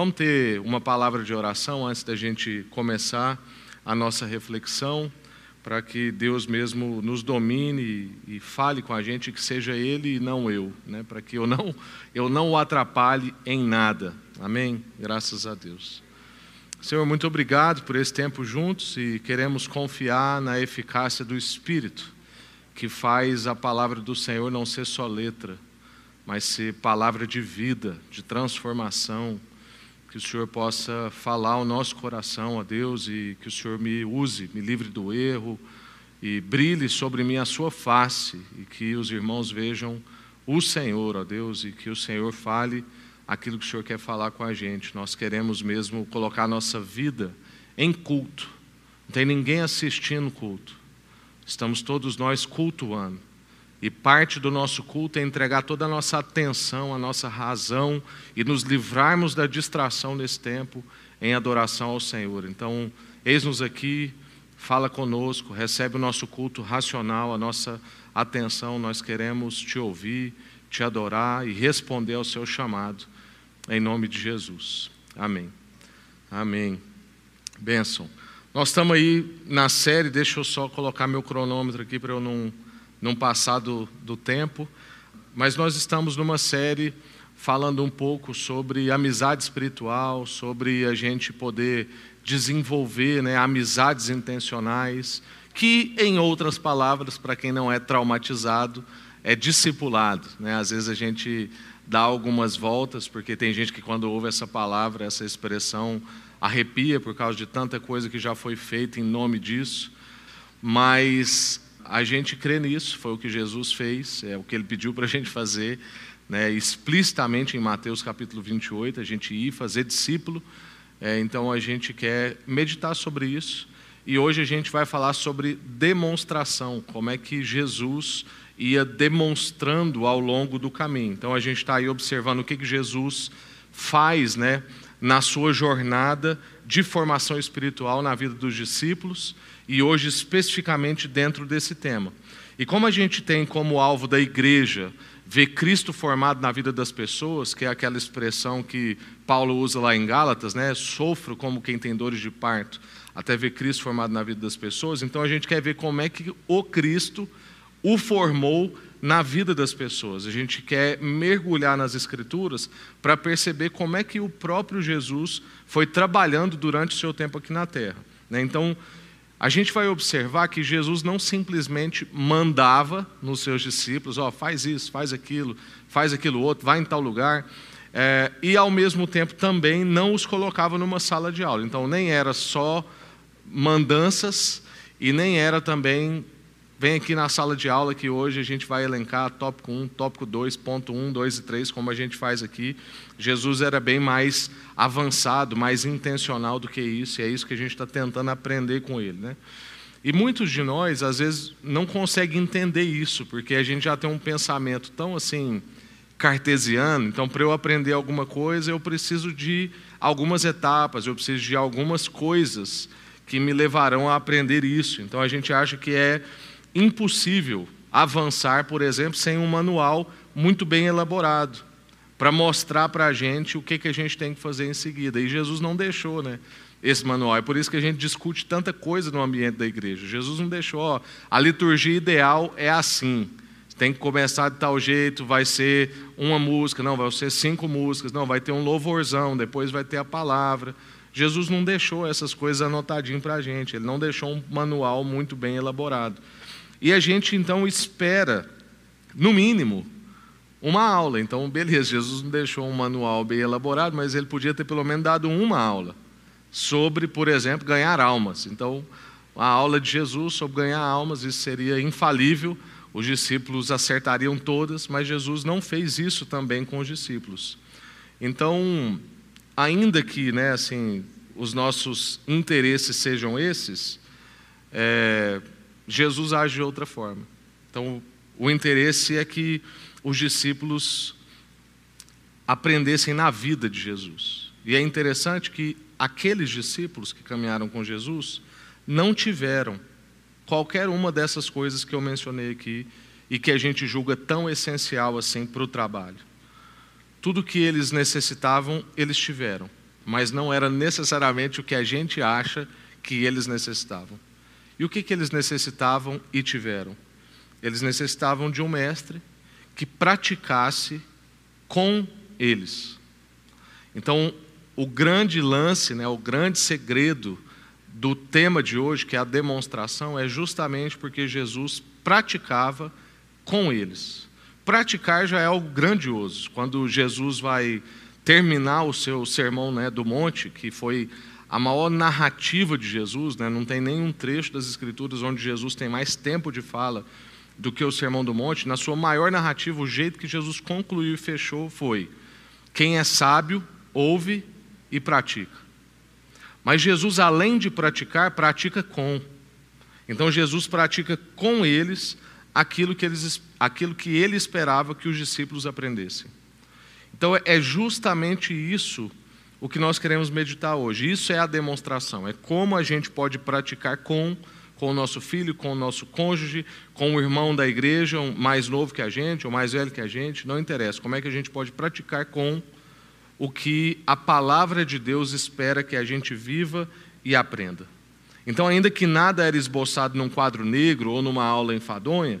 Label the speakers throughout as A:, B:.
A: Vamos ter uma palavra de oração antes da gente começar a nossa reflexão, para que Deus mesmo nos domine e fale com a gente, que seja Ele e não eu, né? para que eu não, eu não o atrapalhe em nada. Amém? Graças a Deus. Senhor, muito obrigado por esse tempo juntos e queremos confiar na eficácia do Espírito, que faz a palavra do Senhor não ser só letra, mas ser palavra de vida, de transformação. Que o Senhor possa falar ao nosso coração, a Deus, e que o Senhor me use, me livre do erro e brilhe sobre mim a sua face, e que os irmãos vejam o Senhor, ó Deus, e que o Senhor fale aquilo que o Senhor quer falar com a gente. Nós queremos mesmo colocar a nossa vida em culto. Não tem ninguém assistindo culto. Estamos todos nós cultuando. E parte do nosso culto é entregar toda a nossa atenção, a nossa razão e nos livrarmos da distração nesse tempo em adoração ao Senhor. Então, eis-nos aqui, fala conosco, recebe o nosso culto racional, a nossa atenção. Nós queremos te ouvir, te adorar e responder ao seu chamado em nome de Jesus. Amém. Amém. Benção. Nós estamos aí na série, deixa eu só colocar meu cronômetro aqui para eu não, não passar do, tempo. Mas nós estamos numa série falando um pouco sobre amizade espiritual, sobre a gente poder desenvolver né, amizades intencionais, que, em outras palavras, para quem não é traumatizado, é discipulado. Né? Às vezes a gente dar algumas voltas, porque tem gente que quando ouve essa palavra, essa expressão, arrepia por causa de tanta coisa que já foi feita em nome disso. Mas a gente crê nisso, foi o que Jesus fez, é o que ele pediu para a gente fazer, né, explicitamente em Mateus capítulo 28, a gente ir fazer discípulo. É, então a gente quer meditar sobre isso. E hoje a gente vai falar sobre demonstração, como é que Jesus ia demonstrando ao longo do caminho. Então a gente está aí observando o que, que Jesus faz né, na sua jornada de formação espiritual na vida dos discípulos e hoje especificamente dentro desse tema. E como a gente tem como alvo da igreja ver Cristo formado na vida das pessoas, que é aquela expressão que Paulo usa lá em Gálatas, né? Sofro como quem tem dores de parto, até ver Cristo formado na vida das pessoas. Então a gente quer ver como é que o Cristo o formou na vida das pessoas. A gente quer mergulhar nas Escrituras para perceber como é que o próprio Jesus foi trabalhando durante o seu tempo aqui na terra. Né? Então, a gente vai observar que Jesus não simplesmente mandava nos seus discípulos: ó, oh, faz isso, faz aquilo, faz aquilo outro, vai em tal lugar. É, e ao mesmo tempo também não os colocava numa sala de aula. Então, nem era só mandanças e nem era também Vem aqui na sala de aula que hoje a gente vai elencar tópico 1, tópico 2, ponto 1, 2 e 3, como a gente faz aqui. Jesus era bem mais avançado, mais intencional do que isso, e é isso que a gente está tentando aprender com ele. Né? E muitos de nós, às vezes, não conseguem entender isso, porque a gente já tem um pensamento tão assim cartesiano. Então, para eu aprender alguma coisa, eu preciso de algumas etapas, eu preciso de algumas coisas que me levarão a aprender isso. Então, a gente acha que é impossível avançar, por exemplo, sem um manual muito bem elaborado, para mostrar para a gente o que, que a gente tem que fazer em seguida. E Jesus não deixou né, esse manual. É por isso que a gente discute tanta coisa no ambiente da igreja. Jesus não deixou, ó, a liturgia ideal é assim. Tem que começar de tal jeito, vai ser uma música, não, vai ser cinco músicas, não, vai ter um louvorzão, depois vai ter a palavra. Jesus não deixou essas coisas anotadinho para a gente, ele não deixou um manual muito bem elaborado. E a gente então espera, no mínimo, uma aula. Então, beleza, Jesus não deixou um manual bem elaborado, mas ele podia ter pelo menos dado uma aula sobre, por exemplo, ganhar almas. Então, a aula de Jesus sobre ganhar almas, isso seria infalível, os discípulos acertariam todas, mas Jesus não fez isso também com os discípulos. Então, ainda que né, assim, os nossos interesses sejam esses, é, Jesus age de outra forma. Então, o interesse é que os discípulos aprendessem na vida de Jesus. E é interessante que aqueles discípulos que caminharam com Jesus não tiveram qualquer uma dessas coisas que eu mencionei aqui e que a gente julga tão essencial assim para o trabalho. Tudo que eles necessitavam, eles tiveram. mas não era necessariamente o que a gente acha que eles necessitavam. E o que, que eles necessitavam e tiveram? Eles necessitavam de um mestre que praticasse com eles. Então, o grande lance, né, o grande segredo do tema de hoje, que é a demonstração, é justamente porque Jesus praticava com eles. Praticar já é algo grandioso. Quando Jesus vai terminar o seu sermão né, do monte, que foi a maior narrativa de Jesus, né, não tem nenhum trecho das Escrituras onde Jesus tem mais tempo de fala do que o Sermão do Monte, na sua maior narrativa, o jeito que Jesus concluiu e fechou foi: quem é sábio, ouve e pratica. Mas Jesus, além de praticar, pratica com. Então Jesus pratica com eles aquilo que, eles, aquilo que ele esperava que os discípulos aprendessem. Então é justamente isso o que nós queremos meditar hoje. Isso é a demonstração, é como a gente pode praticar com com o nosso filho, com o nosso cônjuge, com o irmão da igreja, mais novo que a gente, ou mais velho que a gente, não interessa. Como é que a gente pode praticar com o que a palavra de Deus espera que a gente viva e aprenda? Então, ainda que nada era esboçado num quadro negro ou numa aula enfadonha,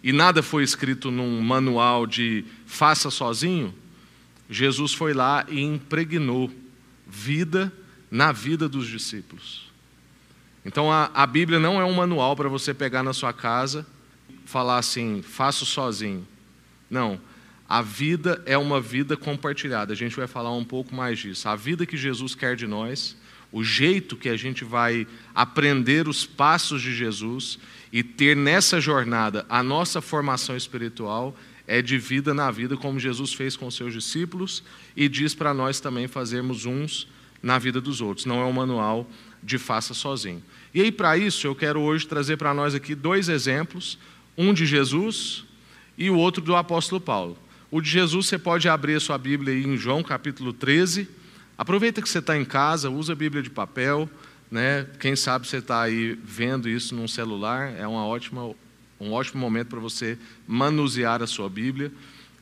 A: e nada foi escrito num manual de faça sozinho, Jesus foi lá e impregnou vida na vida dos discípulos. Então a, a Bíblia não é um manual para você pegar na sua casa falar assim, faço sozinho. Não. A vida é uma vida compartilhada. A gente vai falar um pouco mais disso. A vida que Jesus quer de nós, o jeito que a gente vai aprender os passos de Jesus e ter nessa jornada a nossa formação espiritual é de vida na vida, como Jesus fez com seus discípulos e diz para nós também fazermos uns na vida dos outros. Não é um manual de faça sozinho. E aí, para isso, eu quero hoje trazer para nós aqui dois exemplos, um de Jesus e o outro do apóstolo Paulo. O de Jesus, você pode abrir a sua Bíblia aí em João capítulo 13. Aproveita que você está em casa, usa a Bíblia de papel, né? Quem sabe você está aí vendo isso num celular, é uma ótima, um ótimo momento para você manusear a sua Bíblia.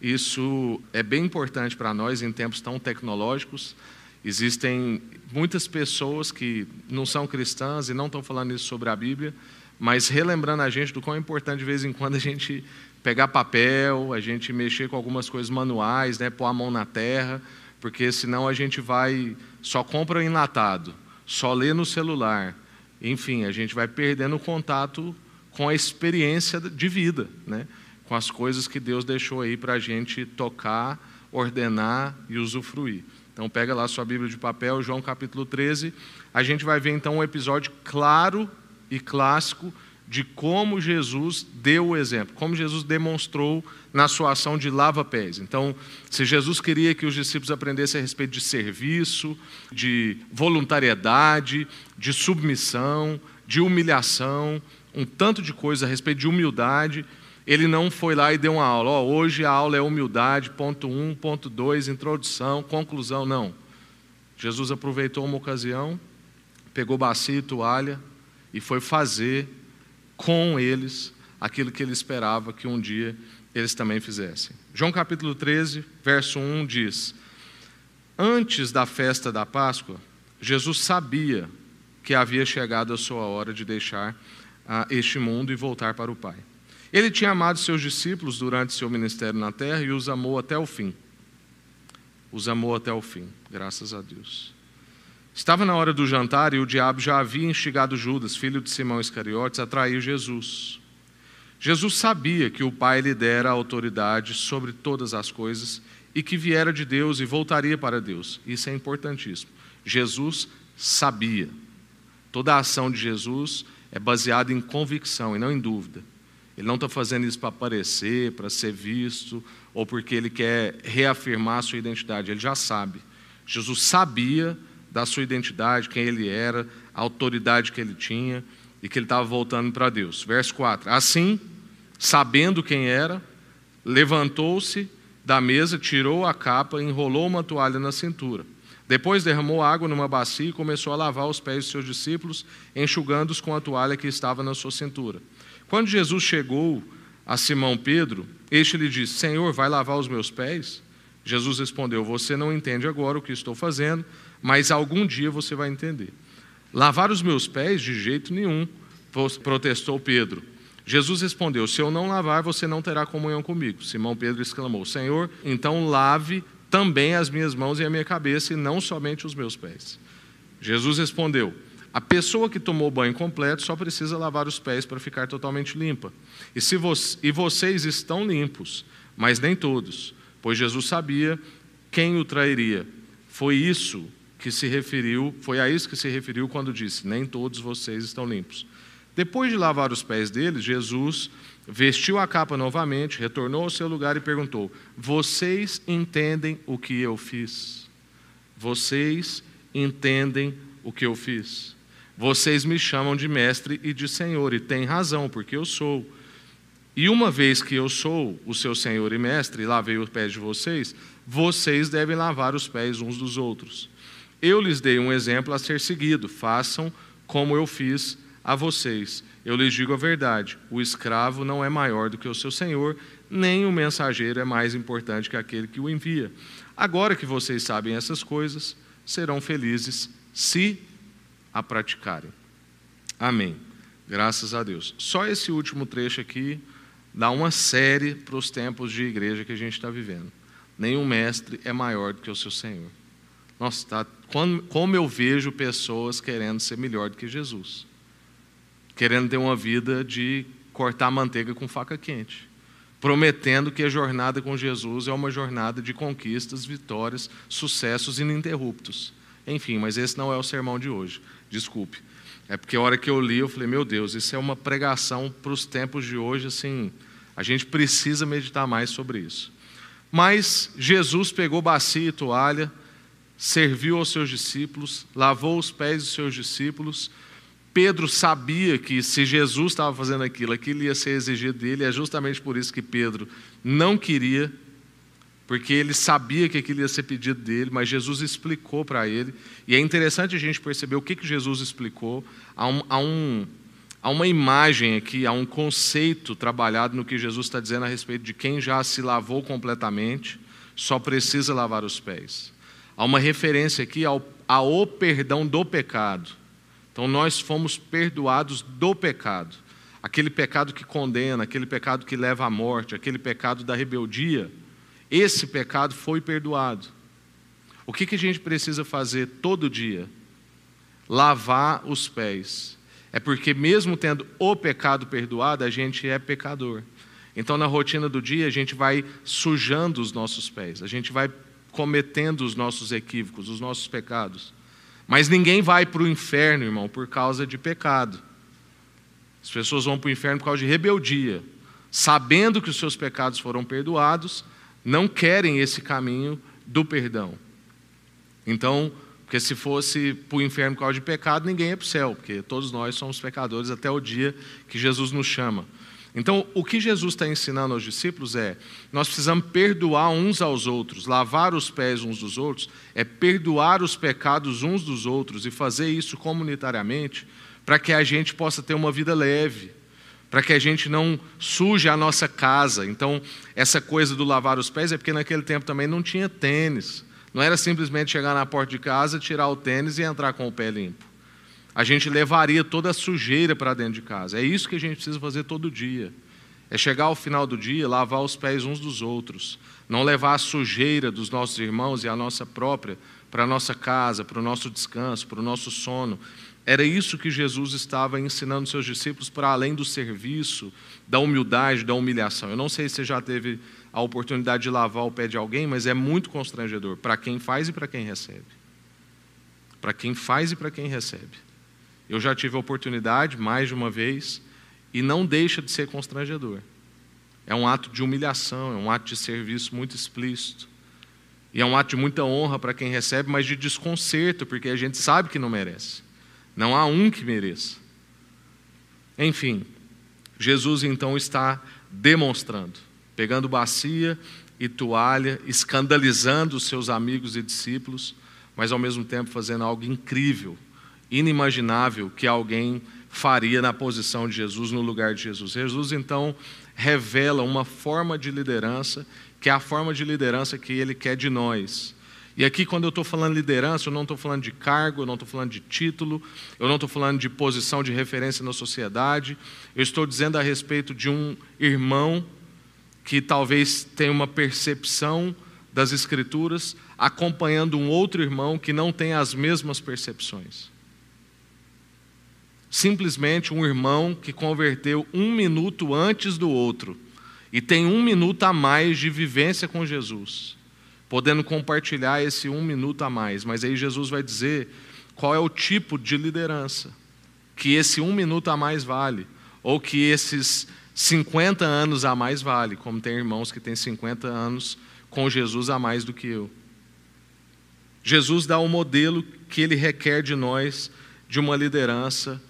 A: Isso é bem importante para nós em tempos tão tecnológicos. Existem muitas pessoas que não são cristãs e não estão falando isso sobre a Bíblia, mas relembrando a gente do quão é importante de vez em quando a gente pegar papel, a gente mexer com algumas coisas manuais, né, pôr a mão na terra, porque senão a gente vai só compra enlatado, só lê no celular. Enfim, a gente vai perdendo o contato com a experiência de vida, né? com as coisas que Deus deixou aí para a gente tocar, ordenar e usufruir. Então pega lá sua Bíblia de papel, João capítulo 13. A gente vai ver então um episódio claro e clássico de como Jesus deu o exemplo, como Jesus demonstrou na sua ação de lava-pés. Então, se Jesus queria que os discípulos aprendessem a respeito de serviço, de voluntariedade, de submissão, de humilhação, um tanto de coisa a respeito de humildade, ele não foi lá e deu uma aula. Oh, hoje a aula é humildade, ponto 1, um, ponto 2, introdução, conclusão. Não. Jesus aproveitou uma ocasião, pegou bacia e toalha e foi fazer com eles aquilo que ele esperava que um dia eles também fizessem. João capítulo 13, verso 1 diz: Antes da festa da Páscoa, Jesus sabia que havia chegado a sua hora de deixar ah, este mundo e voltar para o Pai. Ele tinha amado seus discípulos durante seu ministério na terra e os amou até o fim. Os amou até o fim, graças a Deus. Estava na hora do jantar e o diabo já havia instigado Judas, filho de Simão Iscariotes, a trair Jesus. Jesus sabia que o Pai lhe dera autoridade sobre todas as coisas e que viera de Deus e voltaria para Deus. Isso é importantíssimo. Jesus sabia. Toda a ação de Jesus é baseada em convicção e não em dúvida. Ele não está fazendo isso para aparecer, para ser visto, ou porque ele quer reafirmar a sua identidade. Ele já sabe. Jesus sabia da sua identidade, quem ele era, a autoridade que ele tinha e que ele estava voltando para Deus. Verso 4: Assim, sabendo quem era, levantou-se da mesa, tirou a capa, enrolou uma toalha na cintura. Depois derramou água numa bacia e começou a lavar os pés de seus discípulos, enxugando-os com a toalha que estava na sua cintura. Quando Jesus chegou a Simão Pedro, este lhe disse: Senhor, vai lavar os meus pés? Jesus respondeu: Você não entende agora o que estou fazendo, mas algum dia você vai entender. Lavar os meus pés? De jeito nenhum, protestou Pedro. Jesus respondeu: Se eu não lavar, você não terá comunhão comigo. Simão Pedro exclamou: Senhor, então lave também as minhas mãos e a minha cabeça, e não somente os meus pés. Jesus respondeu: A pessoa que tomou banho completo só precisa lavar os pés para ficar totalmente limpa. E, se vo e vocês estão limpos, mas nem todos, pois Jesus sabia quem o trairia. Foi isso que se referiu, foi a isso que se referiu quando disse: Nem todos vocês estão limpos. Depois de lavar os pés deles, Jesus vestiu a capa novamente, retornou ao seu lugar e perguntou: Vocês entendem o que eu fiz? Vocês entendem o que eu fiz? Vocês me chamam de mestre e de senhor, e têm razão, porque eu sou. E uma vez que eu sou o seu senhor e mestre, lavei os pés de vocês, vocês devem lavar os pés uns dos outros. Eu lhes dei um exemplo a ser seguido, façam como eu fiz a vocês. Eu lhes digo a verdade: o escravo não é maior do que o seu senhor, nem o mensageiro é mais importante que aquele que o envia. Agora que vocês sabem essas coisas, serão felizes se a praticarem. Amém. Graças a Deus. Só esse último trecho aqui dá uma série para os tempos de igreja que a gente está vivendo. Nenhum mestre é maior do que o seu Senhor. Nossa, tá, como eu vejo pessoas querendo ser melhor do que Jesus querendo ter uma vida de cortar manteiga com faca quente, prometendo que a jornada com Jesus é uma jornada de conquistas, vitórias, sucessos ininterruptos. Enfim, mas esse não é o sermão de hoje, desculpe. É porque a hora que eu li, eu falei, meu Deus, isso é uma pregação para os tempos de hoje, assim, a gente precisa meditar mais sobre isso. Mas Jesus pegou bacia e toalha, serviu aos seus discípulos, lavou os pés dos seus discípulos, Pedro sabia que se Jesus estava fazendo aquilo, aquilo ia ser exigido dele, é justamente por isso que Pedro não queria, porque ele sabia que aquilo ia ser pedido dele, mas Jesus explicou para ele, e é interessante a gente perceber o que, que Jesus explicou. Há, um, há, um, há uma imagem aqui, há um conceito trabalhado no que Jesus está dizendo a respeito de quem já se lavou completamente, só precisa lavar os pés. Há uma referência aqui ao, ao perdão do pecado. Então nós fomos perdoados do pecado. Aquele pecado que condena, aquele pecado que leva à morte, aquele pecado da rebeldia, esse pecado foi perdoado. O que, que a gente precisa fazer todo dia? Lavar os pés. É porque, mesmo tendo o pecado perdoado, a gente é pecador. Então, na rotina do dia, a gente vai sujando os nossos pés, a gente vai cometendo os nossos equívocos, os nossos pecados. Mas ninguém vai para o inferno, irmão, por causa de pecado. As pessoas vão para o inferno por causa de rebeldia. Sabendo que os seus pecados foram perdoados, não querem esse caminho do perdão. Então, porque se fosse para o inferno por causa de pecado, ninguém é para o céu, porque todos nós somos pecadores até o dia que Jesus nos chama. Então, o que Jesus está ensinando aos discípulos é: nós precisamos perdoar uns aos outros, lavar os pés uns dos outros, é perdoar os pecados uns dos outros e fazer isso comunitariamente, para que a gente possa ter uma vida leve, para que a gente não suje a nossa casa. Então, essa coisa do lavar os pés é porque naquele tempo também não tinha tênis. Não era simplesmente chegar na porta de casa, tirar o tênis e entrar com o pé limpo a gente levaria toda a sujeira para dentro de casa. É isso que a gente precisa fazer todo dia. É chegar ao final do dia, lavar os pés uns dos outros, não levar a sujeira dos nossos irmãos e a nossa própria para a nossa casa, para o nosso descanso, para o nosso sono. Era isso que Jesus estava ensinando seus discípulos para além do serviço, da humildade, da humilhação. Eu não sei se você já teve a oportunidade de lavar o pé de alguém, mas é muito constrangedor para quem faz e para quem recebe. Para quem faz e para quem recebe. Eu já tive a oportunidade mais de uma vez e não deixa de ser constrangedor. É um ato de humilhação, é um ato de serviço muito explícito. E é um ato de muita honra para quem recebe, mas de desconcerto, porque a gente sabe que não merece. Não há um que mereça. Enfim, Jesus então está demonstrando, pegando bacia e toalha, escandalizando os seus amigos e discípulos, mas ao mesmo tempo fazendo algo incrível inimaginável que alguém faria na posição de Jesus, no lugar de Jesus. Jesus então revela uma forma de liderança, que é a forma de liderança que ele quer de nós. E aqui, quando eu estou falando liderança, eu não estou falando de cargo, eu não estou falando de título, eu não estou falando de posição de referência na sociedade, eu estou dizendo a respeito de um irmão que talvez tenha uma percepção das Escrituras, acompanhando um outro irmão que não tem as mesmas percepções. Simplesmente um irmão que converteu um minuto antes do outro e tem um minuto a mais de vivência com Jesus podendo compartilhar esse um minuto a mais. Mas aí Jesus vai dizer qual é o tipo de liderança que esse um minuto a mais vale, ou que esses 50 anos a mais vale, como tem irmãos que têm 50 anos com Jesus a mais do que eu. Jesus dá o um modelo que ele requer de nós de uma liderança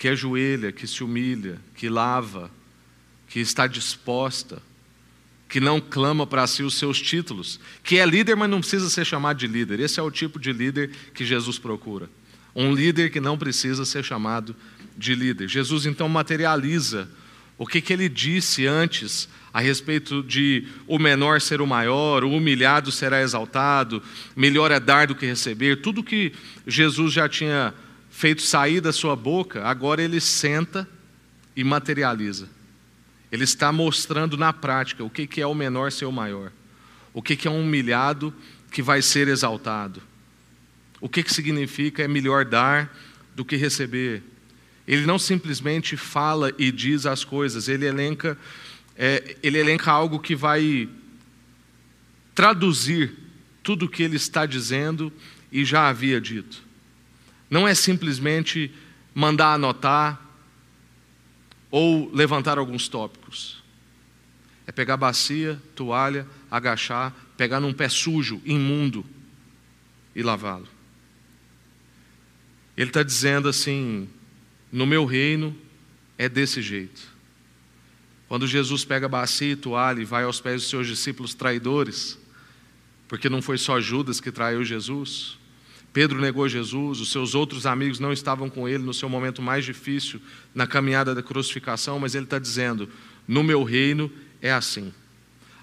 A: que ajoelha, que se humilha, que lava, que está disposta que não clama para si os seus títulos, que é líder, mas não precisa ser chamado de líder. Esse é o tipo de líder que Jesus procura. Um líder que não precisa ser chamado de líder. Jesus então materializa o que, que ele disse antes a respeito de o menor ser o maior, o humilhado será exaltado, melhor é dar do que receber. Tudo que Jesus já tinha feito sair da sua boca, agora ele senta e materializa. Ele está mostrando na prática o que é o menor ser o maior, o que é um humilhado que vai ser exaltado, o que significa é melhor dar do que receber. Ele não simplesmente fala e diz as coisas, ele elenca, é, ele elenca algo que vai traduzir tudo o que ele está dizendo e já havia dito. Não é simplesmente mandar anotar, ou levantar alguns tópicos. É pegar bacia, toalha, agachar, pegar num pé sujo, imundo e lavá-lo. Ele está dizendo assim: no meu reino é desse jeito. Quando Jesus pega bacia e toalha e vai aos pés dos seus discípulos traidores, porque não foi só Judas que traiu Jesus, Pedro negou Jesus, os seus outros amigos não estavam com ele no seu momento mais difícil, na caminhada da crucificação, mas ele está dizendo: no meu reino é assim.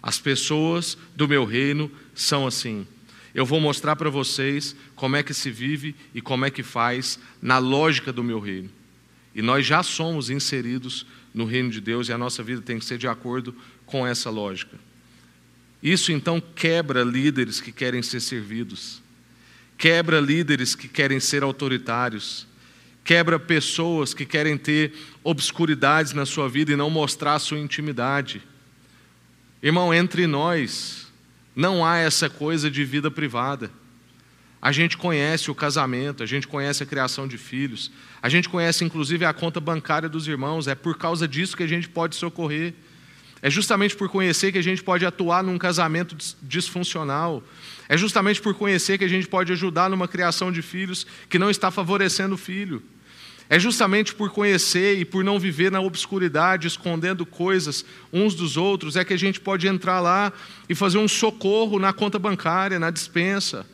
A: As pessoas do meu reino são assim. Eu vou mostrar para vocês como é que se vive e como é que faz na lógica do meu reino. E nós já somos inseridos no reino de Deus e a nossa vida tem que ser de acordo com essa lógica. Isso então quebra líderes que querem ser servidos quebra líderes que querem ser autoritários, quebra pessoas que querem ter obscuridades na sua vida e não mostrar a sua intimidade. Irmão, entre nós não há essa coisa de vida privada. A gente conhece o casamento, a gente conhece a criação de filhos, a gente conhece inclusive a conta bancária dos irmãos, é por causa disso que a gente pode socorrer. É justamente por conhecer que a gente pode atuar num casamento disfuncional. É justamente por conhecer que a gente pode ajudar numa criação de filhos que não está favorecendo o filho. É justamente por conhecer e por não viver na obscuridade, escondendo coisas uns dos outros, é que a gente pode entrar lá e fazer um socorro na conta bancária, na dispensa.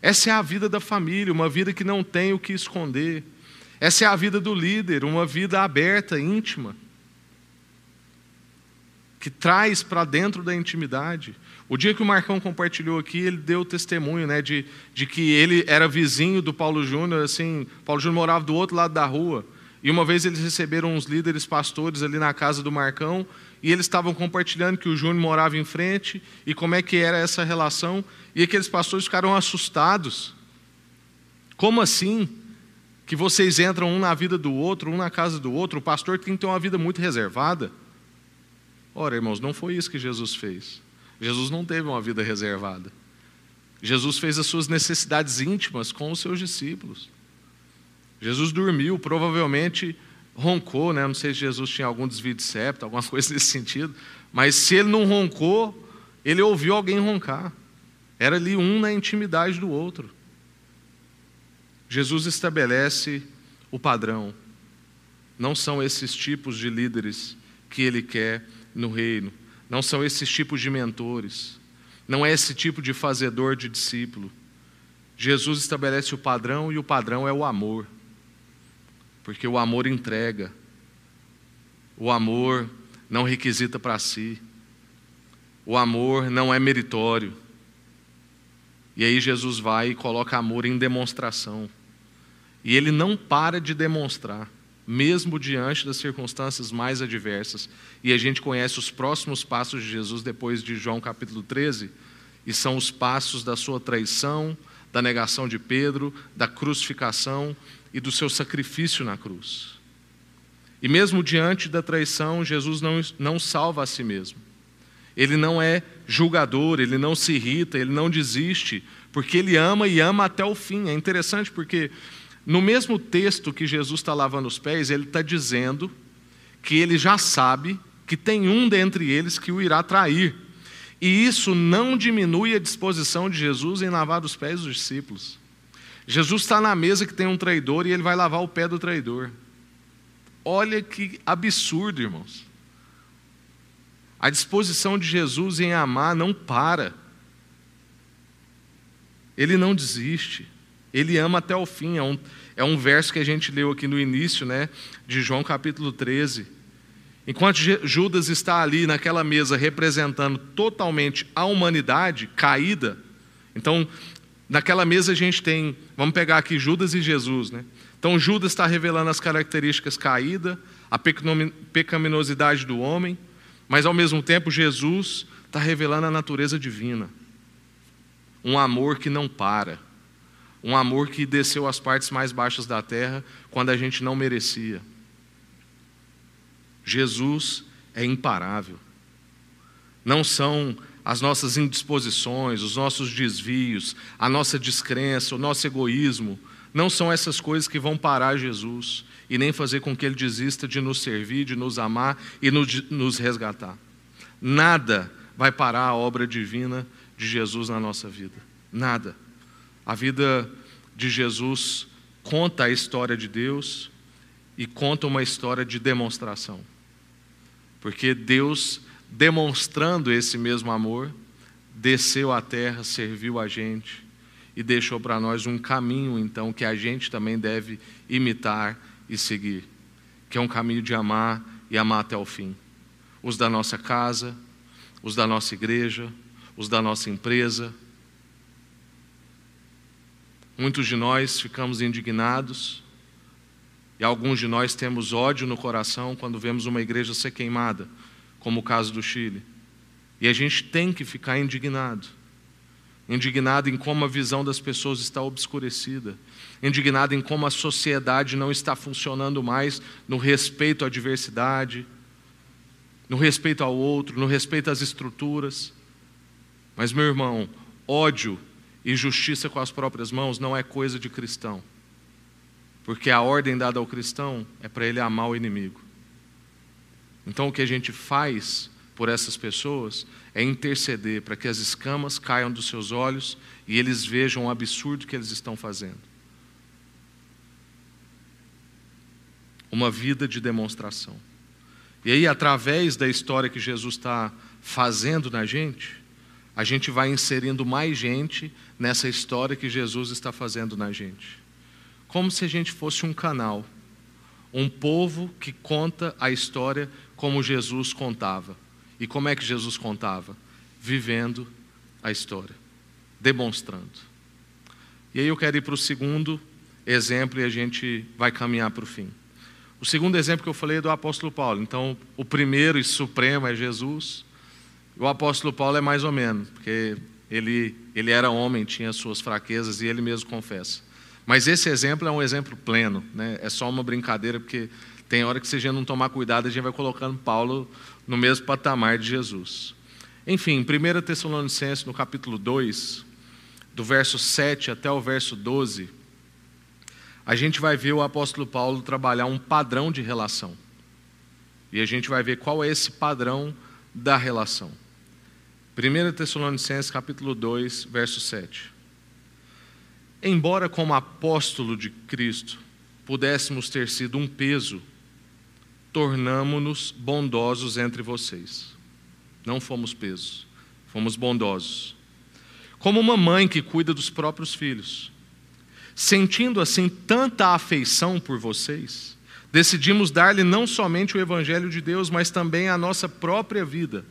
A: Essa é a vida da família, uma vida que não tem o que esconder. Essa é a vida do líder, uma vida aberta, íntima que traz para dentro da intimidade. O dia que o Marcão compartilhou aqui, ele deu testemunho né, de, de que ele era vizinho do Paulo Júnior, assim, Paulo Júnior morava do outro lado da rua. E uma vez eles receberam uns líderes pastores ali na casa do Marcão, e eles estavam compartilhando que o Júnior morava em frente e como é que era essa relação, e aqueles pastores ficaram assustados. Como assim? Que vocês entram um na vida do outro, um na casa do outro, o pastor tem que ter uma vida muito reservada. Ora, irmãos, não foi isso que Jesus fez. Jesus não teve uma vida reservada. Jesus fez as suas necessidades íntimas com os seus discípulos. Jesus dormiu, provavelmente roncou, né? Não sei se Jesus tinha algum desvio de septo, alguma coisa nesse sentido, mas se ele não roncou, ele ouviu alguém roncar. Era ali um na intimidade do outro. Jesus estabelece o padrão. Não são esses tipos de líderes que ele quer no reino. Não são esses tipos de mentores. Não é esse tipo de fazedor de discípulo. Jesus estabelece o padrão e o padrão é o amor. porque o amor entrega, o amor não requisita para si, o amor não é meritório. E aí Jesus vai e coloca amor em demonstração. E ele não para de demonstrar, mesmo diante das circunstâncias mais adversas. E a gente conhece os próximos passos de Jesus depois de João capítulo 13, e são os passos da sua traição, da negação de Pedro, da crucificação e do seu sacrifício na cruz. E mesmo diante da traição, Jesus não, não salva a si mesmo. Ele não é julgador, ele não se irrita, ele não desiste, porque ele ama e ama até o fim. É interessante porque no mesmo texto que Jesus está lavando os pés, ele está dizendo que ele já sabe que tem um dentre eles que o irá trair. E isso não diminui a disposição de Jesus em lavar os pés dos discípulos. Jesus está na mesa que tem um traidor e ele vai lavar o pé do traidor. Olha que absurdo, irmãos. A disposição de Jesus em amar não para. Ele não desiste. Ele ama até o fim. É um, é um verso que a gente leu aqui no início, né, de João capítulo 13. Enquanto Judas está ali naquela mesa representando totalmente a humanidade caída, então naquela mesa a gente tem, vamos pegar aqui Judas e Jesus, né? Então Judas está revelando as características caída, a pecaminosidade do homem, mas ao mesmo tempo, Jesus está revelando a natureza divina. Um amor que não para. Um amor que desceu às partes mais baixas da terra quando a gente não merecia. Jesus é imparável. Não são as nossas indisposições, os nossos desvios, a nossa descrença, o nosso egoísmo, não são essas coisas que vão parar Jesus e nem fazer com que ele desista de nos servir, de nos amar e nos resgatar. Nada vai parar a obra divina de Jesus na nossa vida. Nada. A vida de Jesus conta a história de Deus e conta uma história de demonstração. Porque Deus, demonstrando esse mesmo amor, desceu à terra, serviu a gente e deixou para nós um caminho, então, que a gente também deve imitar e seguir, que é um caminho de amar e amar até o fim. Os da nossa casa, os da nossa igreja, os da nossa empresa. Muitos de nós ficamos indignados e alguns de nós temos ódio no coração quando vemos uma igreja ser queimada, como o caso do Chile. E a gente tem que ficar indignado indignado em como a visão das pessoas está obscurecida, indignado em como a sociedade não está funcionando mais no respeito à diversidade, no respeito ao outro, no respeito às estruturas. Mas, meu irmão, ódio e justiça com as próprias mãos não é coisa de cristão, porque a ordem dada ao cristão é para ele amar o inimigo. Então, o que a gente faz por essas pessoas é interceder para que as escamas caiam dos seus olhos e eles vejam o absurdo que eles estão fazendo. Uma vida de demonstração. E aí, através da história que Jesus está fazendo na gente, a gente vai inserindo mais gente nessa história que Jesus está fazendo na gente. Como se a gente fosse um canal, um povo que conta a história como Jesus contava. E como é que Jesus contava? Vivendo a história, demonstrando. E aí eu quero ir para o segundo exemplo e a gente vai caminhar para o fim. O segundo exemplo que eu falei é do apóstolo Paulo. Então, o primeiro e supremo é Jesus. O apóstolo Paulo é mais ou menos, porque ele, ele era homem, tinha suas fraquezas e ele mesmo confessa. Mas esse exemplo é um exemplo pleno, né? é só uma brincadeira, porque tem hora que se a gente não tomar cuidado, a gente vai colocando Paulo no mesmo patamar de Jesus. Enfim, 1 Tessalonicenses, no capítulo 2, do verso 7 até o verso 12, a gente vai ver o apóstolo Paulo trabalhar um padrão de relação. E a gente vai ver qual é esse padrão da relação. 1 Tessalonicenses capítulo 2, verso 7. Embora como apóstolo de Cristo pudéssemos ter sido um peso tornamo-nos bondosos entre vocês. Não fomos pesos, fomos bondosos. Como uma mãe que cuida dos próprios filhos. Sentindo assim tanta afeição por vocês, Decidimos dar-lhe não somente o Evangelho de Deus, mas também a nossa própria vida,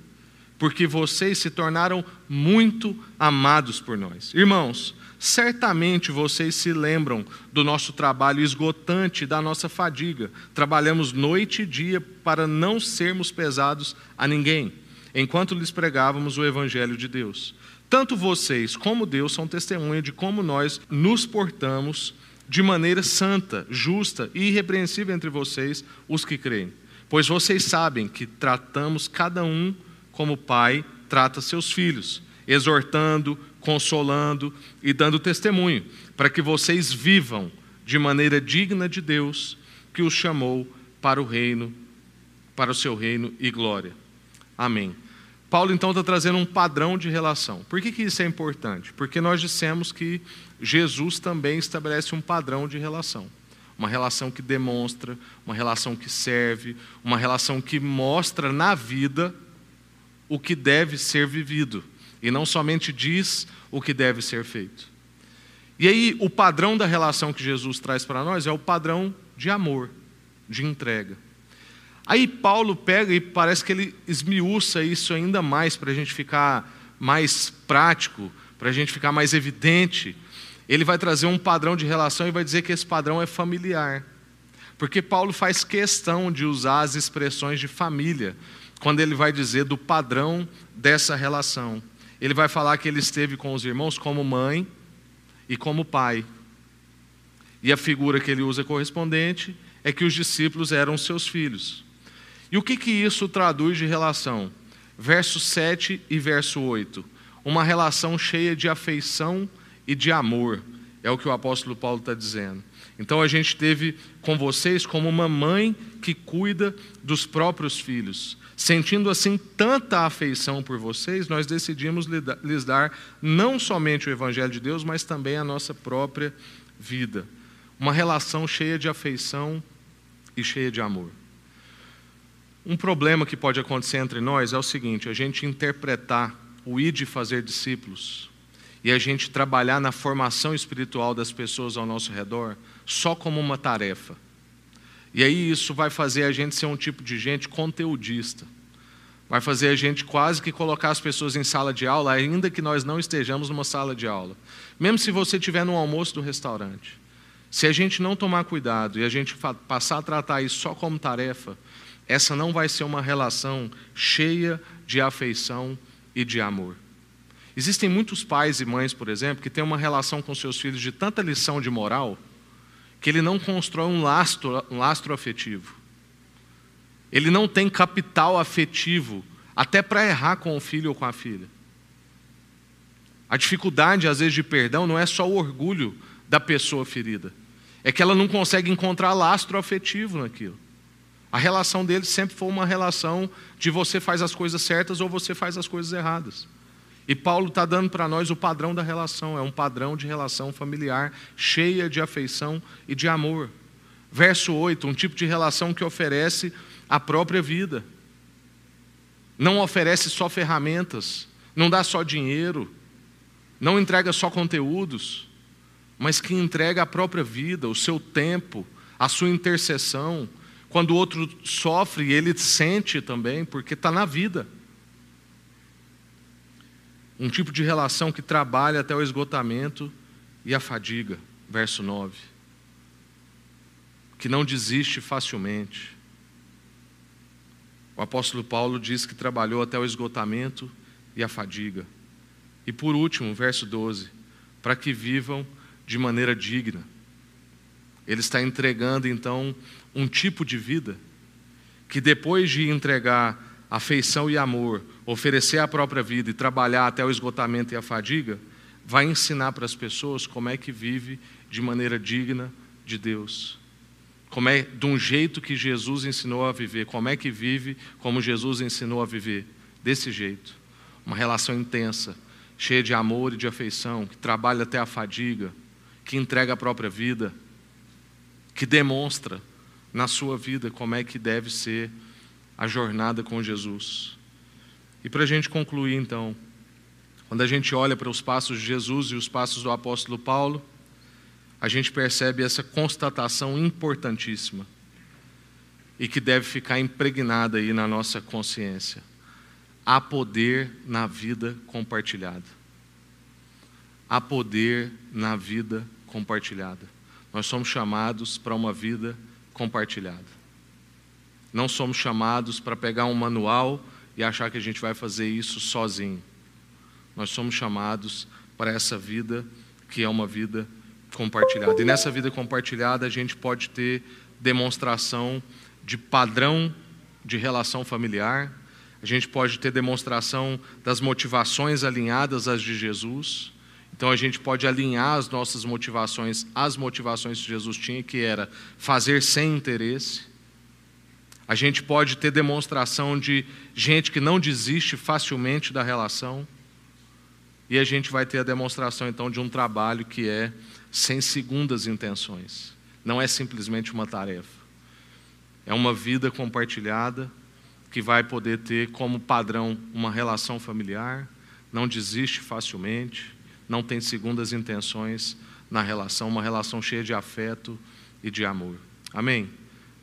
A: porque vocês se tornaram muito amados por nós. Irmãos, certamente vocês se lembram do nosso trabalho esgotante, da nossa fadiga. Trabalhamos noite e dia para não sermos pesados a ninguém, enquanto lhes pregávamos o Evangelho de Deus. Tanto vocês como Deus são testemunha de como nós nos portamos de maneira santa, justa e irrepreensível entre vocês, os que creem. Pois vocês sabem que tratamos cada um como pai trata seus filhos, exortando, consolando e dando testemunho, para que vocês vivam de maneira digna de Deus, que os chamou para o reino, para o seu reino e glória. Amém. Paulo então está trazendo um padrão de relação. Por que, que isso é importante? Porque nós dissemos que Jesus também estabelece um padrão de relação. Uma relação que demonstra, uma relação que serve, uma relação que mostra na vida o que deve ser vivido e não somente diz o que deve ser feito. E aí, o padrão da relação que Jesus traz para nós é o padrão de amor, de entrega. Aí Paulo pega e parece que ele esmiuça isso ainda mais para a gente ficar mais prático, para a gente ficar mais evidente ele vai trazer um padrão de relação e vai dizer que esse padrão é familiar. Porque Paulo faz questão de usar as expressões de família, quando ele vai dizer do padrão dessa relação. Ele vai falar que ele esteve com os irmãos como mãe e como pai. E a figura que ele usa correspondente é que os discípulos eram seus filhos. E o que, que isso traduz de relação? Verso 7 e verso 8. Uma relação cheia de afeição e de amor. É o que o apóstolo Paulo está dizendo. Então a gente teve com vocês como uma mãe que cuida dos próprios filhos. Sentindo assim tanta afeição por vocês, nós decidimos lhes dar não somente o Evangelho de Deus, mas também a nossa própria vida. Uma relação cheia de afeição e cheia de amor. Um problema que pode acontecer entre nós é o seguinte: a gente interpretar o ir de fazer discípulos e a gente trabalhar na formação espiritual das pessoas ao nosso redor só como uma tarefa. E aí isso vai fazer a gente ser um tipo de gente conteudista. Vai fazer a gente quase que colocar as pessoas em sala de aula, ainda que nós não estejamos numa sala de aula. Mesmo se você estiver no almoço do restaurante. Se a gente não tomar cuidado e a gente passar a tratar isso só como tarefa, essa não vai ser uma relação cheia de afeição e de amor. Existem muitos pais e mães, por exemplo, que têm uma relação com seus filhos de tanta lição de moral que ele não constrói um lastro, um lastro afetivo. Ele não tem capital afetivo até para errar com o filho ou com a filha. A dificuldade, às vezes, de perdão não é só o orgulho da pessoa ferida, é que ela não consegue encontrar lastro afetivo naquilo. A relação deles sempre foi uma relação de você faz as coisas certas ou você faz as coisas erradas. E Paulo está dando para nós o padrão da relação, é um padrão de relação familiar, cheia de afeição e de amor. Verso 8, um tipo de relação que oferece a própria vida. Não oferece só ferramentas, não dá só dinheiro, não entrega só conteúdos, mas que entrega a própria vida, o seu tempo, a sua intercessão. Quando o outro sofre, ele sente também, porque está na vida. Um tipo de relação que trabalha até o esgotamento e a fadiga. Verso 9. Que não desiste facilmente. O apóstolo Paulo diz que trabalhou até o esgotamento e a fadiga. E por último, verso 12: para que vivam de maneira digna. Ele está entregando então um tipo de vida que depois de entregar afeição e amor, oferecer a própria vida e trabalhar até o esgotamento e a fadiga, vai ensinar para as pessoas como é que vive de maneira digna de Deus. Como é de um jeito que Jesus ensinou a viver, como é que vive como Jesus ensinou a viver, desse jeito. Uma relação intensa, cheia de amor e de afeição, que trabalha até a fadiga, que entrega a própria vida, que demonstra na sua vida como é que deve ser a jornada com Jesus. E para a gente concluir, então, quando a gente olha para os passos de Jesus e os passos do apóstolo Paulo, a gente percebe essa constatação importantíssima. e que deve ficar impregnada aí na nossa consciência. Há poder na vida compartilhada. Há poder na vida compartilhada. Nós somos chamados para uma vida compartilhada. Não somos chamados para pegar um manual e achar que a gente vai fazer isso sozinho. Nós somos chamados para essa vida que é uma vida compartilhada. E nessa vida compartilhada a gente pode ter demonstração de padrão de relação familiar, a gente pode ter demonstração das motivações alinhadas às de Jesus. Então a gente pode alinhar as nossas motivações às motivações que Jesus tinha, que era fazer sem interesse. A gente pode ter demonstração de gente que não desiste facilmente da relação. E a gente vai ter a demonstração então de um trabalho que é sem segundas intenções. Não é simplesmente uma tarefa. É uma vida compartilhada que vai poder ter como padrão uma relação familiar, não desiste facilmente, não tem segundas intenções na relação, uma relação cheia de afeto e de amor. Amém?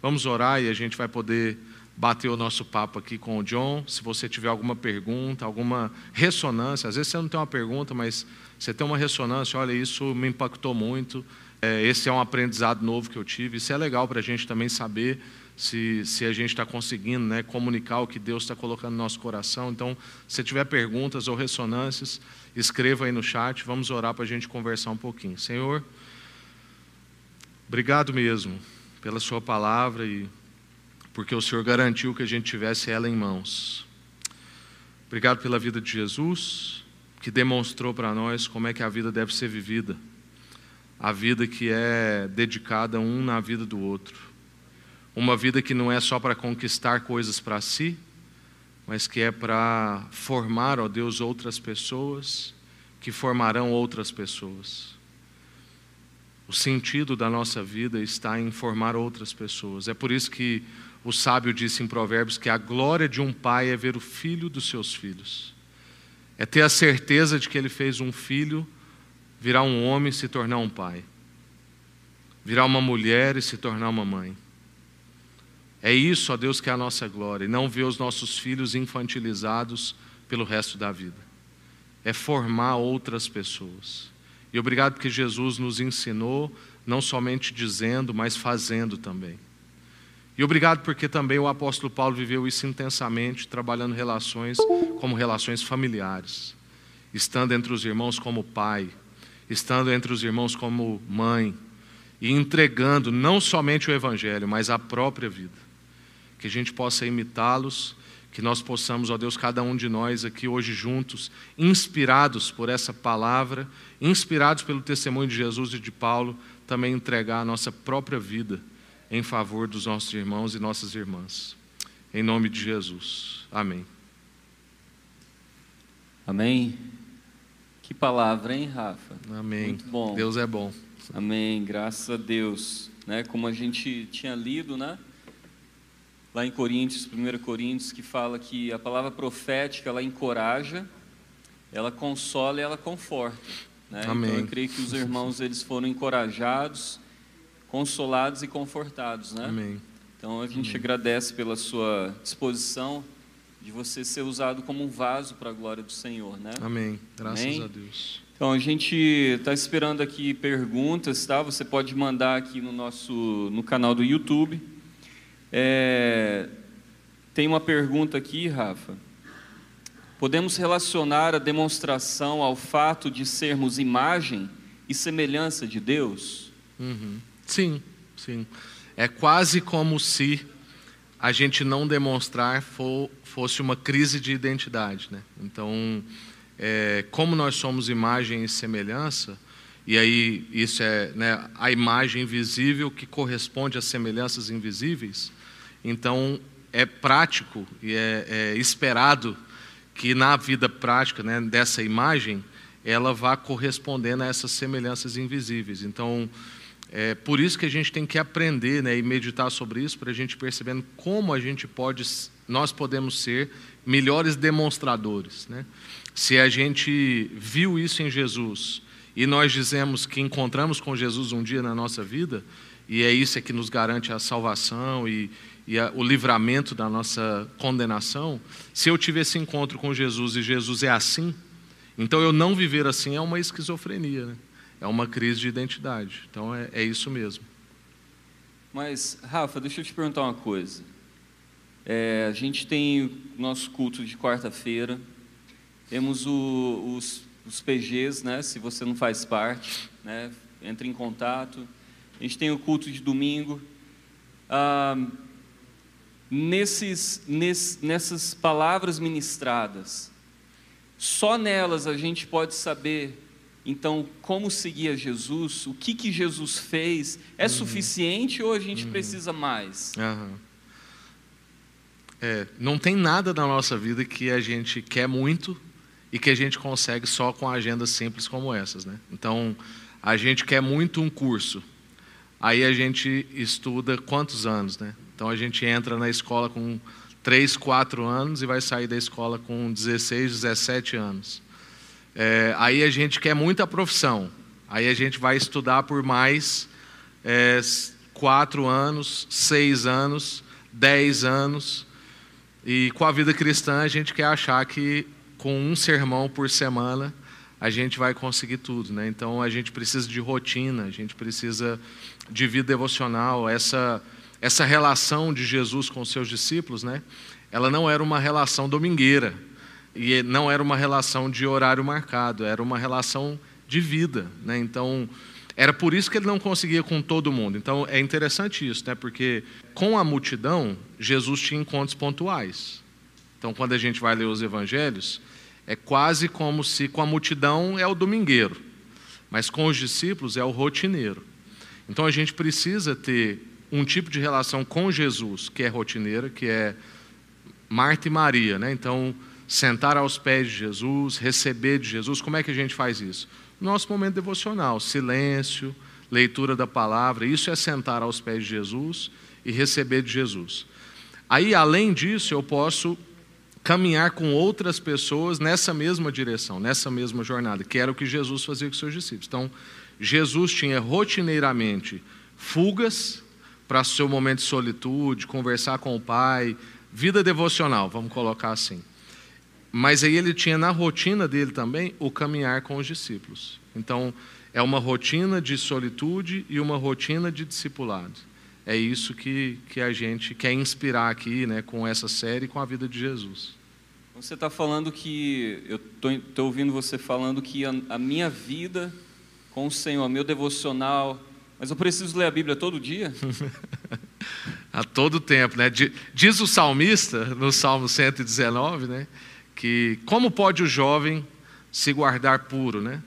A: Vamos orar e a gente vai poder bater o nosso papo aqui com o John. Se você tiver alguma pergunta, alguma ressonância, às vezes você não tem uma pergunta, mas você tem uma ressonância, olha, isso me impactou muito, é, esse é um aprendizado novo que eu tive. Isso é legal para a gente também saber se, se a gente está conseguindo né, comunicar o que Deus está colocando no nosso coração. Então, se tiver perguntas ou ressonâncias, escreva aí no chat, vamos orar para a gente conversar um pouquinho. Senhor, obrigado mesmo pela Sua palavra e porque o Senhor garantiu que a gente tivesse ela em mãos. Obrigado pela vida de Jesus, que demonstrou para nós como é que a vida deve ser vivida. A vida que é dedicada um na vida do outro. Uma vida que não é só para conquistar coisas para si, mas que é para formar, ó Deus, outras pessoas que formarão outras pessoas. O sentido da nossa vida está em formar outras pessoas. É por isso que o sábio disse em Provérbios que a glória de um pai é ver o filho dos seus filhos. É ter a certeza de que ele fez um filho virar um homem e se tornar um pai. Virar uma mulher e se tornar uma mãe. É isso, ó Deus, que é a nossa glória, e não ver os nossos filhos infantilizados pelo resto da vida. É formar outras pessoas. E obrigado porque Jesus nos ensinou, não somente dizendo, mas fazendo também. E obrigado porque também o apóstolo Paulo viveu isso intensamente, trabalhando relações como relações familiares, estando entre os irmãos como pai, estando entre os irmãos como mãe, e entregando não somente o evangelho, mas a própria vida que a gente possa imitá-los, que nós possamos, ó Deus, cada um de nós aqui hoje juntos, inspirados por essa palavra, inspirados pelo testemunho de Jesus e de Paulo, também entregar a nossa própria vida em favor dos nossos irmãos e nossas irmãs. Em nome de Jesus. Amém.
B: Amém. Que palavra, hein, Rafa?
A: Amém.
B: Muito bom.
A: Deus é bom.
B: Amém. Graças a Deus. Né? Como a gente tinha lido, né? Lá em Coríntios, 1 Coríntios, que fala que a palavra profética ela encoraja, ela consola e ela conforta. Né?
A: Amém.
B: Então eu creio que os irmãos eles foram encorajados, consolados e confortados. Né?
A: Amém.
B: Então a gente Amém. agradece pela sua disposição de você ser usado como um vaso para a glória do Senhor. Né?
A: Amém. Graças
B: Amém?
A: a Deus.
B: Então a gente está esperando aqui perguntas, tá? Você pode mandar aqui no nosso no canal do YouTube. É, tem uma pergunta aqui, Rafa. Podemos relacionar a demonstração ao fato de sermos imagem e semelhança de Deus?
A: Uhum. Sim, sim. É quase como se a gente não demonstrar for, fosse uma crise de identidade. Né? Então, é, como nós somos imagem e semelhança, e aí isso é né, a imagem visível que corresponde às semelhanças invisíveis, então, é prático e é, é esperado que na vida prática né, dessa imagem ela vá correspondendo a essas semelhanças invisíveis. Então, é por isso que a gente tem que aprender né, e meditar sobre isso para a gente percebendo como a gente pode, nós podemos ser melhores demonstradores. Né? Se a gente viu isso em Jesus e nós dizemos que encontramos com Jesus um dia na nossa vida, e é isso que nos garante a salvação e, e a, o livramento da nossa condenação, se eu tive esse encontro com Jesus e Jesus é assim, então eu não viver assim é uma esquizofrenia, né? é uma crise de identidade. Então é, é isso mesmo.
B: Mas, Rafa, deixa eu te perguntar uma coisa. É, a gente tem o nosso culto de quarta-feira, temos o, os, os PGs, né? Se você não faz parte, né? Entre em contato. A gente tem o culto de domingo. Ah, nesses, ness, nessas palavras ministradas, só nelas a gente pode saber então, como seguir a Jesus? O que, que Jesus fez? É uhum. suficiente ou a gente uhum. precisa mais?
A: Uhum. É, não tem nada na nossa vida que a gente quer muito e que a gente consegue só com agendas simples como essas. Né? Então, a gente quer muito um curso. Aí a gente estuda quantos anos? Né? Então, a gente entra na escola com 3, 4 anos e vai sair da escola com 16, 17 anos. É, aí a gente quer muita profissão. Aí a gente vai estudar por mais é, quatro anos, seis anos, dez anos. E com a vida cristã a gente quer achar que com um sermão por semana a gente vai conseguir tudo, né? Então a gente precisa de rotina, a gente precisa de vida devocional, essa essa relação de Jesus com os seus discípulos, né? Ela não era uma relação domingueira. E não era uma relação de horário marcado, era uma relação de vida. Né? Então, era por isso que ele não conseguia com todo mundo. Então, é interessante isso, né? porque com a multidão, Jesus tinha encontros pontuais. Então, quando a gente vai ler os evangelhos, é quase como se com a multidão é o domingueiro, mas com os discípulos é o rotineiro. Então, a gente precisa ter um tipo de relação com Jesus que é rotineira, que é Marta e Maria. Né? Então, sentar aos pés de Jesus, receber de Jesus. Como é que a gente faz isso? Nosso momento devocional, silêncio, leitura da palavra, isso é sentar aos pés de Jesus e receber de Jesus. Aí, além disso, eu posso caminhar com outras pessoas nessa mesma direção, nessa mesma jornada, que era o que Jesus fazia com seus discípulos. Então, Jesus tinha rotineiramente fugas para seu momento de solitude, conversar com o Pai, vida devocional, vamos colocar assim. Mas aí ele tinha na rotina dele também o caminhar com os discípulos. Então, é uma rotina de solitude e uma rotina de discipulado. É isso que, que a gente quer inspirar aqui né, com essa série com a vida de Jesus.
B: Você está falando que, eu estou ouvindo você falando que a, a minha vida com o Senhor, meu devocional, mas eu preciso ler a Bíblia todo dia?
A: a todo tempo, né? Diz o salmista no Salmo 119, né? que como pode o jovem se guardar puro, né?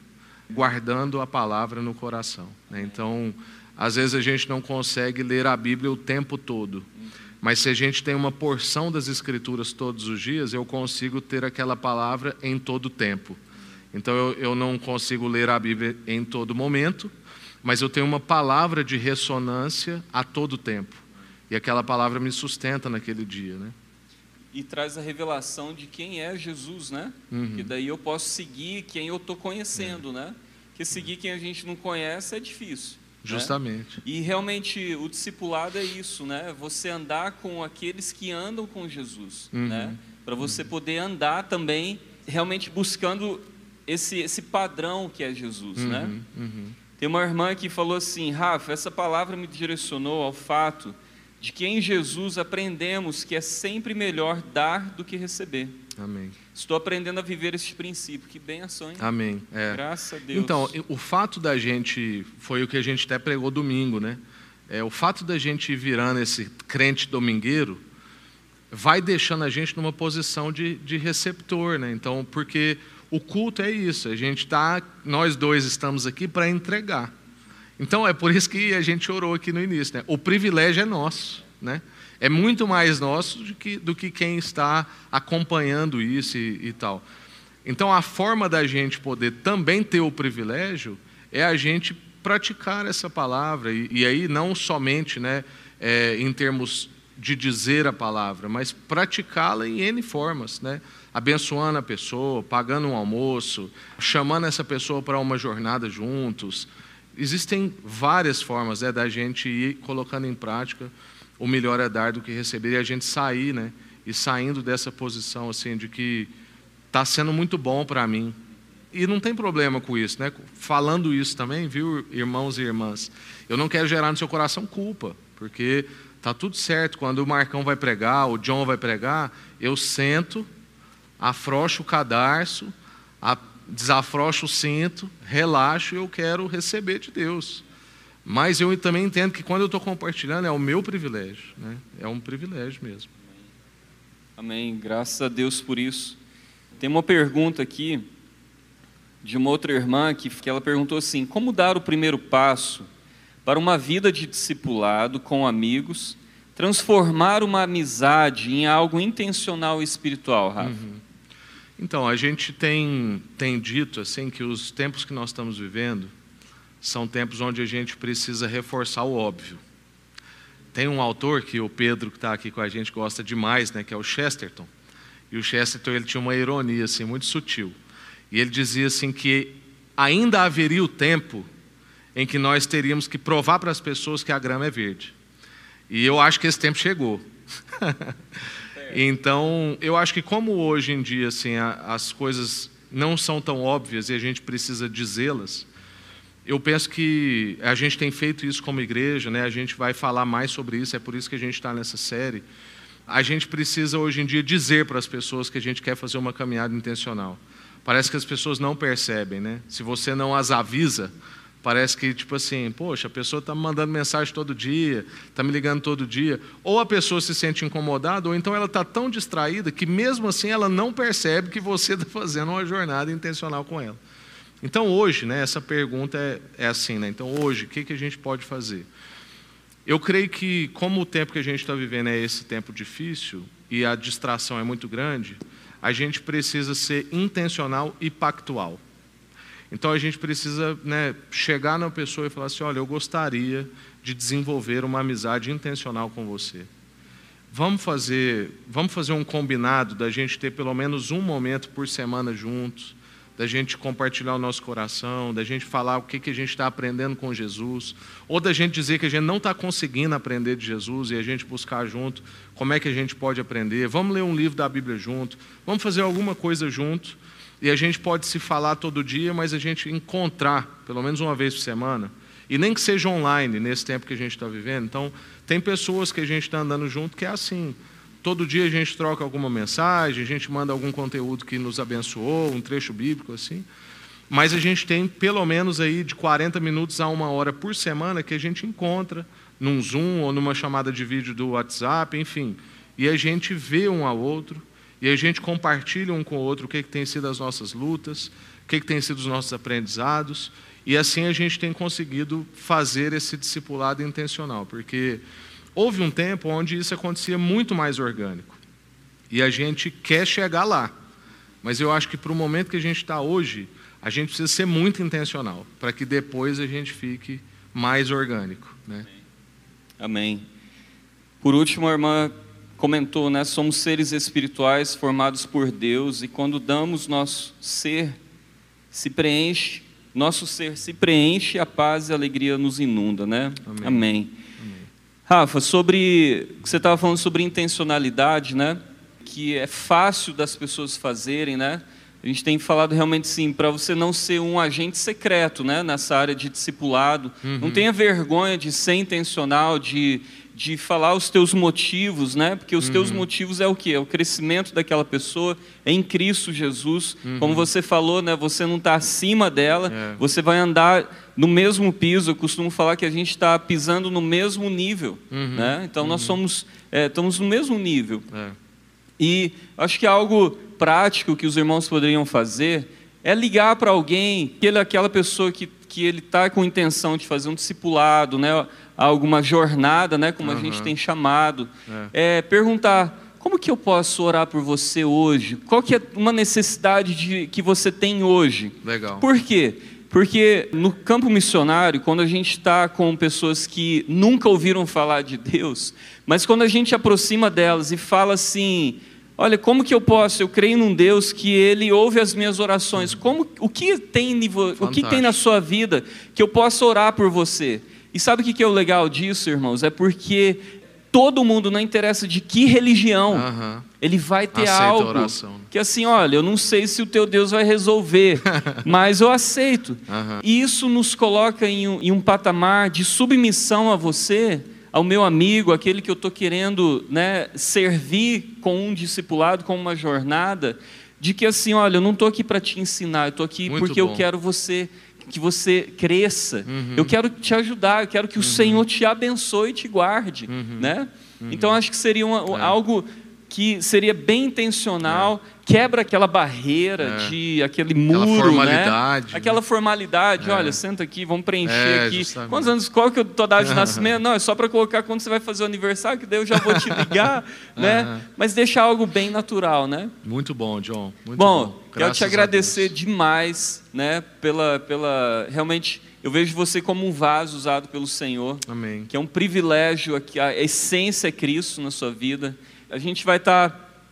A: Guardando a palavra no coração. Né? Então, às vezes a gente não consegue ler a Bíblia o tempo todo. Mas se a gente tem uma porção das Escrituras todos os dias, eu consigo ter aquela palavra em todo tempo. Então eu, eu não consigo ler a Bíblia em todo momento, mas eu tenho uma palavra de ressonância a todo tempo. E aquela palavra me sustenta naquele dia, né?
B: e traz a revelação de quem é Jesus, né? Uhum. Que daí eu posso seguir quem eu estou conhecendo, é. né? Que seguir quem a gente não conhece é difícil. Né?
A: Justamente.
B: Né? E realmente o discipulado é isso, né? Você andar com aqueles que andam com Jesus, uhum. né? Para você uhum. poder andar também realmente buscando esse esse padrão que é Jesus, né? Tem uma irmã que falou assim, Rafa, essa palavra me direcionou ao fato de que em Jesus aprendemos que é sempre melhor dar do que receber.
A: Amém.
B: Estou aprendendo a viver este princípio. Que benção, hein?
A: Amém. É.
B: Graças a Deus.
A: Então, o fato da gente, foi o que a gente até pregou domingo, né? É, o fato da gente ir virando esse crente domingueiro vai deixando a gente numa posição de, de receptor, né? Então, porque o culto é isso, a gente está, nós dois estamos aqui para entregar. Então é por isso que a gente orou aqui no início. Né? O privilégio é nosso. Né? É muito mais nosso do que, do que quem está acompanhando isso e, e tal. Então a forma da gente poder também ter o privilégio é a gente praticar essa palavra. E, e aí não somente né, é, em termos de dizer a palavra, mas praticá-la em N formas, né? Abençoando a pessoa, pagando um almoço, chamando essa pessoa para uma jornada juntos, Existem várias formas né, da gente ir colocando em prática o melhor é dar do que receber e a gente sair, né? E saindo dessa posição assim de que está sendo muito bom para mim. E não tem problema com isso, né? Falando isso também, viu, irmãos e irmãs? Eu não quero gerar no seu coração culpa, porque tá tudo certo. Quando o Marcão vai pregar, o John vai pregar, eu sento, afrouxo o cadarço, desafrouxo o cinto, relaxo e eu quero receber de Deus. Mas eu também entendo que quando eu estou compartilhando é o meu privilégio, né? é um privilégio mesmo.
B: Amém. Graças a Deus por isso. Tem uma pergunta aqui de uma outra irmã que, que ela perguntou assim: como dar o primeiro passo para uma vida de discipulado com amigos, transformar uma amizade em algo intencional e espiritual, Rafa? Uhum.
A: Então, a gente tem, tem dito assim que os tempos que nós estamos vivendo são tempos onde a gente precisa reforçar o óbvio. Tem um autor que o Pedro, que está aqui com a gente, gosta demais, né, que é o Chesterton. E o Chesterton ele tinha uma ironia assim, muito sutil. E ele dizia assim que ainda haveria o tempo em que nós teríamos que provar para as pessoas que a grama é verde. E eu acho que esse tempo chegou. então, eu acho que como hoje em dia assim, as coisas não são tão óbvias e a gente precisa dizê-las, eu penso que a gente tem feito isso como igreja, né? a gente vai falar mais sobre isso, é por isso que a gente está nessa série. A gente precisa hoje em dia dizer para as pessoas que a gente quer fazer uma caminhada intencional. Parece que as pessoas não percebem, né? Se você não as avisa, parece que, tipo assim, poxa, a pessoa está me mandando mensagem todo dia, está me ligando todo dia. Ou a pessoa se sente incomodada, ou então ela está tão distraída que, mesmo assim, ela não percebe que você está fazendo uma jornada intencional com ela. Então hoje, né, essa pergunta é, é assim, né? Então hoje, o que, que a gente pode fazer? Eu creio que como o tempo que a gente está vivendo é esse tempo difícil e a distração é muito grande, a gente precisa ser intencional e pactual. Então a gente precisa né, chegar na pessoa e falar assim: olha, eu gostaria de desenvolver uma amizade intencional com você. Vamos fazer, vamos fazer um combinado da gente ter pelo menos um momento por semana juntos da gente compartilhar o nosso coração, da gente falar o que, que a gente está aprendendo com Jesus, ou da gente dizer que a gente não está conseguindo aprender de Jesus e a gente buscar junto como é que a gente pode aprender. Vamos ler um livro da Bíblia junto, vamos fazer alguma coisa junto, e a gente pode se falar todo dia, mas a gente encontrar, pelo menos uma vez por semana, e nem que seja online nesse tempo que a gente está vivendo. Então, tem pessoas que a gente está andando junto que é assim. Todo dia a gente troca alguma mensagem, a gente manda algum conteúdo que nos abençoou, um trecho bíblico assim. Mas a gente tem pelo menos aí de 40 minutos a uma hora por semana que a gente encontra num Zoom ou numa chamada de vídeo do WhatsApp, enfim. E a gente vê um ao outro, e a gente compartilha um com o outro o que, que tem sido as nossas lutas, o que, que tem sido os nossos aprendizados, e assim a gente tem conseguido fazer esse discipulado intencional, porque Houve um tempo onde isso acontecia muito mais orgânico. E a gente quer chegar lá. Mas eu acho que para o momento que a gente está hoje, a gente precisa ser muito intencional, para que depois a gente fique mais orgânico. Né?
B: Amém. Por último, a irmã comentou, né? Somos seres espirituais formados por Deus e quando damos nosso ser se preenche, nosso ser se preenche, a paz e a alegria nos inunda, né? Amém. Amém. Rafa, sobre você estava falando sobre intencionalidade, né? Que é fácil das pessoas fazerem, né? A gente tem falado realmente sim, para você não ser um agente secreto, né? Nessa área de discipulado, uhum. não tenha vergonha de ser intencional, de de falar os teus motivos, né? Porque os uhum. teus motivos é o que? É o crescimento daquela pessoa em Cristo Jesus. Uhum. Como você falou, né? Você não está acima dela, é. você vai andar no mesmo piso. Eu costumo falar que a gente está pisando no mesmo nível, uhum. né? Então nós uhum. somos, é, estamos no mesmo nível. É. E acho que algo prático que os irmãos poderiam fazer é ligar para alguém, aquele, aquela pessoa que, que ele está com intenção de fazer um discipulado, né? Alguma jornada, né, como uhum. a gente tem chamado, é. É, perguntar como que eu posso orar por você hoje? Qual que é uma necessidade de, que você tem hoje?
A: Legal.
B: Por quê? Porque no campo missionário, quando a gente está com pessoas que nunca ouviram falar de Deus, mas quando a gente aproxima delas e fala assim, olha, como que eu posso? Eu creio num Deus que Ele ouve as minhas orações. Como, o que tem, o que tem na sua vida que eu possa orar por você? E sabe o que é o legal disso, irmãos? É porque todo mundo, não interessa de que religião,
A: Aham.
B: ele vai ter
A: Aceita a
B: algo
A: oração.
B: que assim, olha, eu não sei se o teu Deus vai resolver, mas eu aceito.
A: Aham.
B: E isso nos coloca em um, em um patamar de submissão a você, ao meu amigo, aquele que eu estou querendo né, servir com um discipulado, com uma jornada, de que assim, olha, eu não estou aqui para te ensinar, eu estou aqui
A: Muito
B: porque eu
A: bom.
B: quero você que você cresça.
A: Uhum.
B: Eu quero te ajudar, eu quero que o Senhor te abençoe e te guarde, né? Então acho que seria uma-
A: Uhum. É.
B: algo que seria bem intencional, quebra aquela barreira
A: É.
B: de aquele
A: Aquela
B: muro,
A: formalidade,
B: né?
A: né?
B: Aquela formalidade,
A: É.
B: olha, senta aqui, vamos preencher
A: É,
B: aqui.
A: justamente.
B: Quantos anos, qual que é a tua data de nascimento? Não, é só para colocar quando você vai fazer o aniversário, que daí eu já vou te ligar, né? Mas deixar algo bem natural, né?
A: Muito bom, John. Muito
B: bom,
A: bom.
B: Quero te agradecer demais, né? Pela, pela, realmente, eu vejo você como um vaso usado pelo Senhor
A: Amém.
B: que é um privilégio aqui, a essência é Cristo na sua vida. A gente vai estar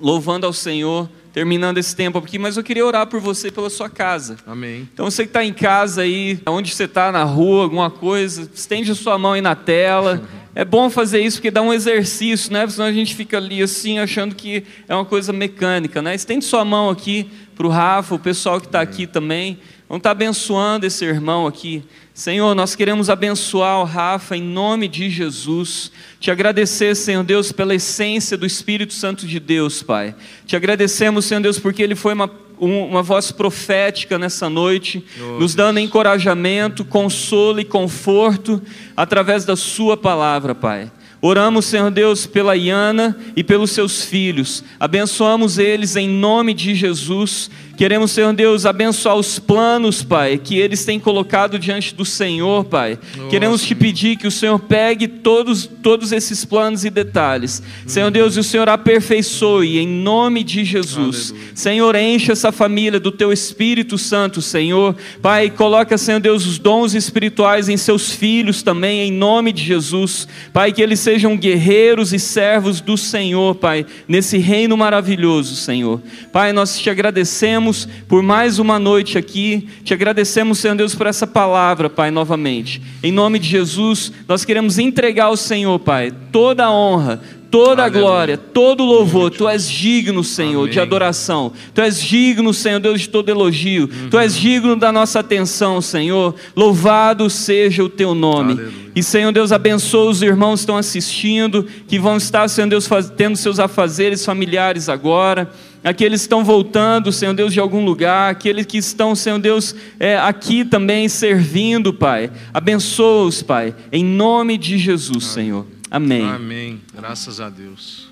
B: louvando ao Senhor, terminando esse tempo aqui, mas eu queria orar por você pela sua casa.
A: Amém.
B: Então você que está em casa aí, onde você está, na rua, alguma coisa, estende a sua mão aí na tela. É bom fazer isso porque dá um exercício, né? Senão a gente fica ali assim, achando que é uma coisa mecânica, né? Estende sua mão aqui para o Rafa, o pessoal que está aqui também. Vamos estar abençoando esse irmão aqui. Senhor, nós queremos abençoar o Rafa em nome de Jesus. Te agradecer, Senhor Deus, pela essência do Espírito Santo de Deus, Pai. Te agradecemos, Senhor Deus, porque ele foi uma, um- uma voz profética nessa noite,
A: Oh,
B: nos dando encorajamento, consolo e conforto através da Sua palavra, Pai. Oramos, Senhor Deus, pela Iana e pelos seus filhos. Abençoamos eles em nome de Jesus. Queremos, Senhor Deus, abençoar os planos, Pai, que eles têm colocado diante do Senhor, Pai.
A: Oh,
B: Queremos te pedir que o Senhor pegue todos, todos esses planos e detalhes. Senhor Deus, e o Senhor aperfeiçoe em nome de Jesus.
A: Aleluia.
B: Senhor, enche essa família do teu Espírito Santo, Senhor. Pai, coloca, Senhor Deus, os dons espirituais em seus filhos também, em nome de Jesus. Pai, que eles sejam guerreiros e servos do Senhor, Pai, nesse reino maravilhoso, Senhor. Pai, nós te agradecemos por mais uma noite aqui. Te agradecemos, Senhor Deus, por essa palavra, Pai, novamente. Em nome de Jesus, nós queremos entregar ao Senhor, Pai, toda a honra, toda a
A: Aleluia.
B: glória, todo o louvor. Tu és digno, Senhor, de
A: Amém.
B: adoração. Tu és digno, Senhor Deus, de todo elogio. Tu és digno da nossa atenção, Senhor. Louvado seja o teu nome.
A: Aleluia.
B: E, Senhor Deus, abençoa os irmãos que estão assistindo, que vão estar, Senhor Deus, tendo seus afazeres familiares agora. Aqueles que estão voltando, Senhor Deus, de algum lugar, aqueles que estão, Senhor Deus, é, aqui também servindo, Pai. Abençoa-os, Pai, em nome de Jesus, Senhor. Amém.
A: Amém. Graças a Deus.